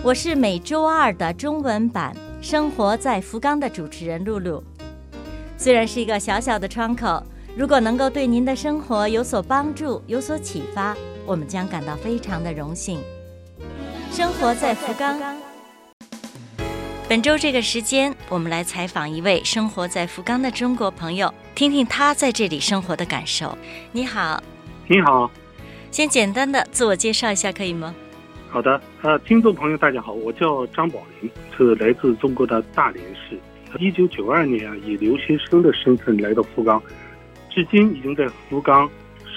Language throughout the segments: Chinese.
我是每周二的中文版《生活在福冈》的主持人露露。虽然是一个小小的窗口，如果能够对您的生活有所帮助、有所启发，我们将感到非常的荣幸。生活在福冈。本周这个时间，我们来采访一位生活在福冈的中国朋友，听听他在这里生活的感受。你好，你好，先简单的自我介绍一下，可以吗？好的，呃，听众朋友大家好，我叫张宝林，是来自中国的大连市。一九九二年啊，以留学生的身份来到福冈，至今已经在福冈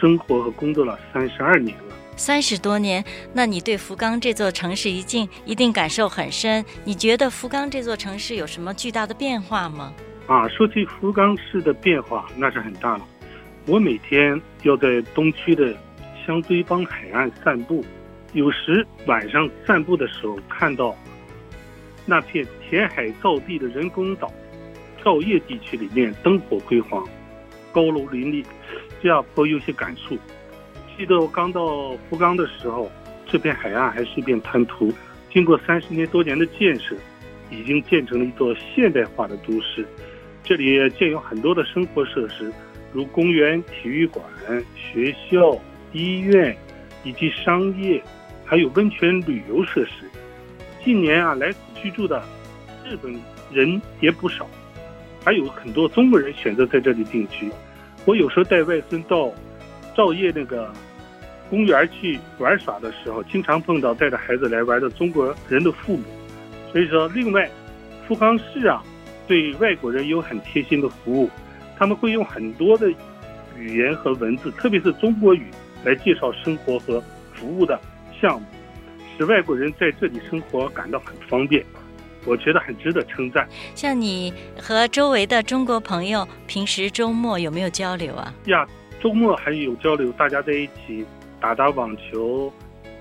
生活和工作了三十二年了。三十多年，那你对福冈这座城市一定一定感受很深。你觉得福冈这座城市有什么巨大的变化吗？啊，说起福冈市的变化，那是很大了。我每天要在东区的香堆浜海岸散步，有时晚上散步的时候，看到那片填海造地的人工岛照叶地区里面灯火辉煌，高楼林立，这样颇有些感触。记得我刚到福冈的时候，这片海岸还是一片滩涂。经过三十年多年的建设，已经建成了一座现代化的都市。这里建有很多的生活设施，如公园、体育馆、学校、医院，以及商业，还有温泉旅游设施。近年啊，来此居住的日本人也不少，还有很多中国人选择在这里定居。我有时候带外孙到照叶那个。公园去玩耍的时候，经常碰到带着孩子来玩的中国人的父母。所以说，另外，福冈市啊，对外国人有很贴心的服务，他们会用很多的语言和文字，特别是中国语来介绍生活和服务的项目，使外国人在这里生活感到很方便。我觉得很值得称赞。像你和周围的中国朋友，平时周末有没有交流啊？呀，周末还有交流，大家在一起。打打网球、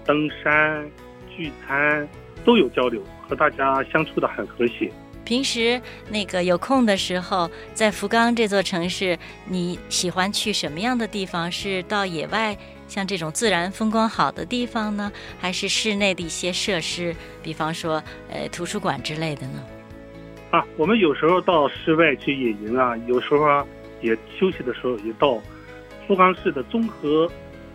登山、聚餐都有交流，和大家相处的很和谐。平时那个有空的时候，在福冈这座城市，你喜欢去什么样的地方？是到野外，像这种自然风光好的地方呢，还是室内的一些设施，比方说呃图书馆之类的呢？啊，我们有时候到室外去野营啊，有时候啊也休息的时候也到福冈市的综合。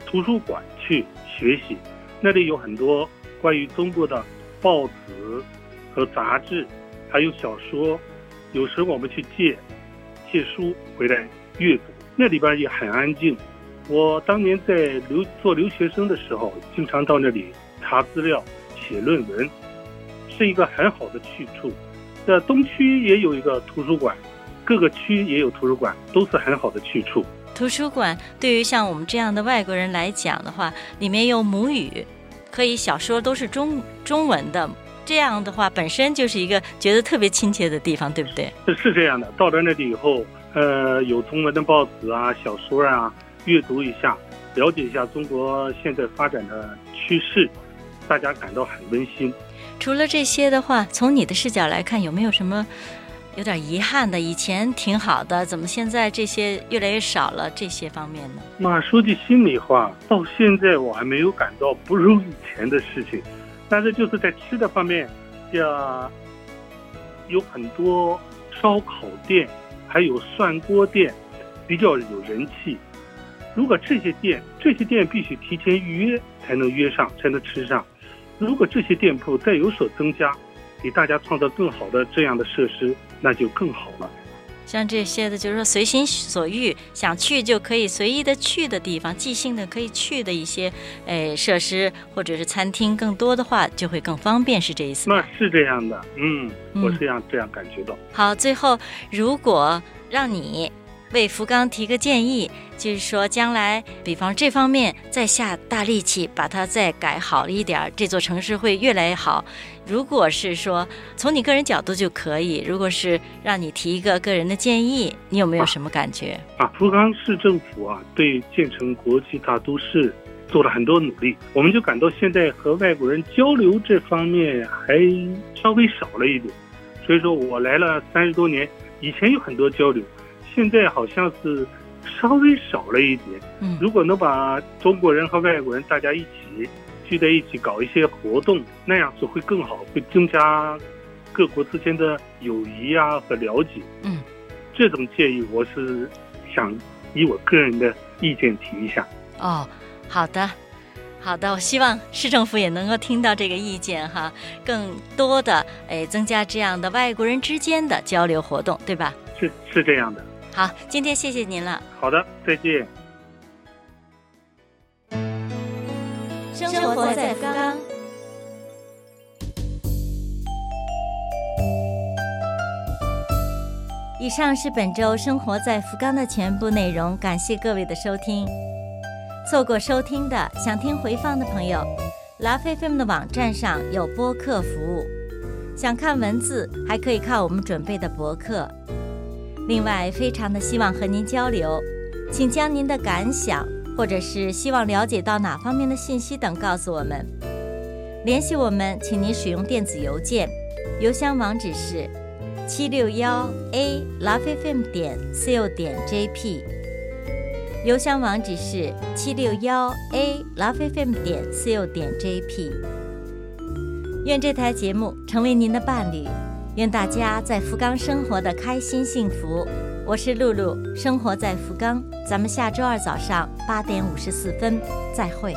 图书馆去学习，那里有很多关于中国的报纸和杂志，还有小说。有时我们去借借书回来阅读，那里边也很安静。我当年在留做留学生的时候，经常到那里查资料、写论文，是一个很好的去处。在东区也有一个图书馆，各个区也有图书馆，都是很好的去处。图书馆对于像我们这样的外国人来讲的话，里面有母语，可以小说都是中中文的，这样的话本身就是一个觉得特别亲切的地方，对不对？是是这样的。到了那里以后，呃，有中文的报纸啊、小说啊，阅读一下，了解一下中国现在发展的趋势，大家感到很温馨。除了这些的话，从你的视角来看，有没有什么？有点遗憾的，以前挺好的，怎么现在这些越来越少了？这些方面呢？那说句心里话，到现在我还没有感到不如以前的事情，但是就是在吃的方面，呀，有很多烧烤店，还有涮锅店，比较有人气。如果这些店，这些店必须提前预约才能约上，才能吃上。如果这些店铺再有所增加，给大家创造更好的这样的设施。那就更好了。像这些的，就是说随心所欲，想去就可以随意的去的地方，即兴的可以去的一些，诶设施或者是餐厅，更多的话就会更方便，是这意思吗？那是这样的，嗯，我是这样这样感觉到。好，最后如果让你为福冈提个建议，就是说将来，比方这方面再下大力气，把它再改好一点，这座城市会越来越好。如果是说从你个人角度就可以，如果是让你提一个个人的建议，你有没有什么感觉？啊，福冈市政府啊，对建成国际大都市做了很多努力，我们就感到现在和外国人交流这方面还稍微少了一点。所以说我来了三十多年，以前有很多交流，现在好像是稍微少了一点。嗯如果能把中国人和外国人大家一起聚在一起搞一些活动，那样子会更好，会增加各国之间的友谊啊和了解。嗯，这种建议我是想以我个人的意见提一下。哦，好的。好的，我希望市政府也能够听到这个意见哈，更多的哎增加这样的外国人之间的交流活动，对吧？是是这样的。好，今天谢谢您了。好的，再见。生活在福冈。以上是本周生活在福冈的全部内容，感谢各位的收听。错过收听的，想听回放的朋友，拉菲菲们的网站上有播客服务，想看文字还可以看我们准备的博客。另外，非常的希望和您交流，请将您的感想或者是希望了解到哪方面的信息等告诉我们。联系我们，请您使用电子邮件，邮箱网址是七六幺 a lovefm 点 co 点 jp。邮箱网址是七六幺 a lovefm 点 co 点 jp。愿这台节目成为您的伴侣，愿大家在福冈生活的开心幸福。我是露露，生活在福冈，咱们下周二早上八点五十四分再会。